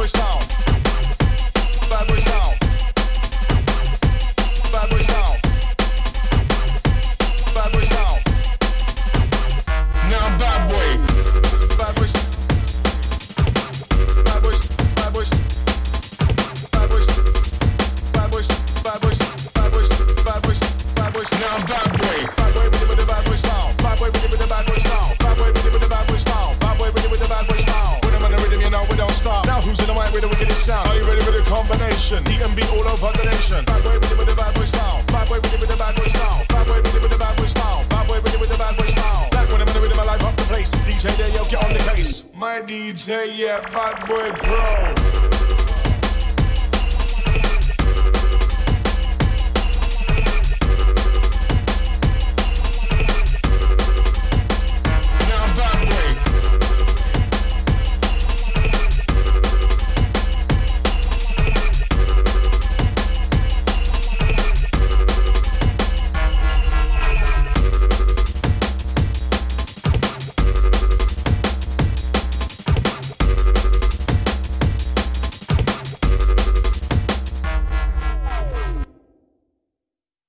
dois down. bad dois down. With the wickedest sound. Are you ready for the combination? DMB all over the nation. Bad boy with it with the bad boy style. Bad boy with it with the bad boy style. Bad boy with it with the bad boy style. Bad boy with it with the bad boy style. Back when I'm in the rhythm, I live up the place. DJ there, yo, get on the case. My DJ, yeah, bad boy pro.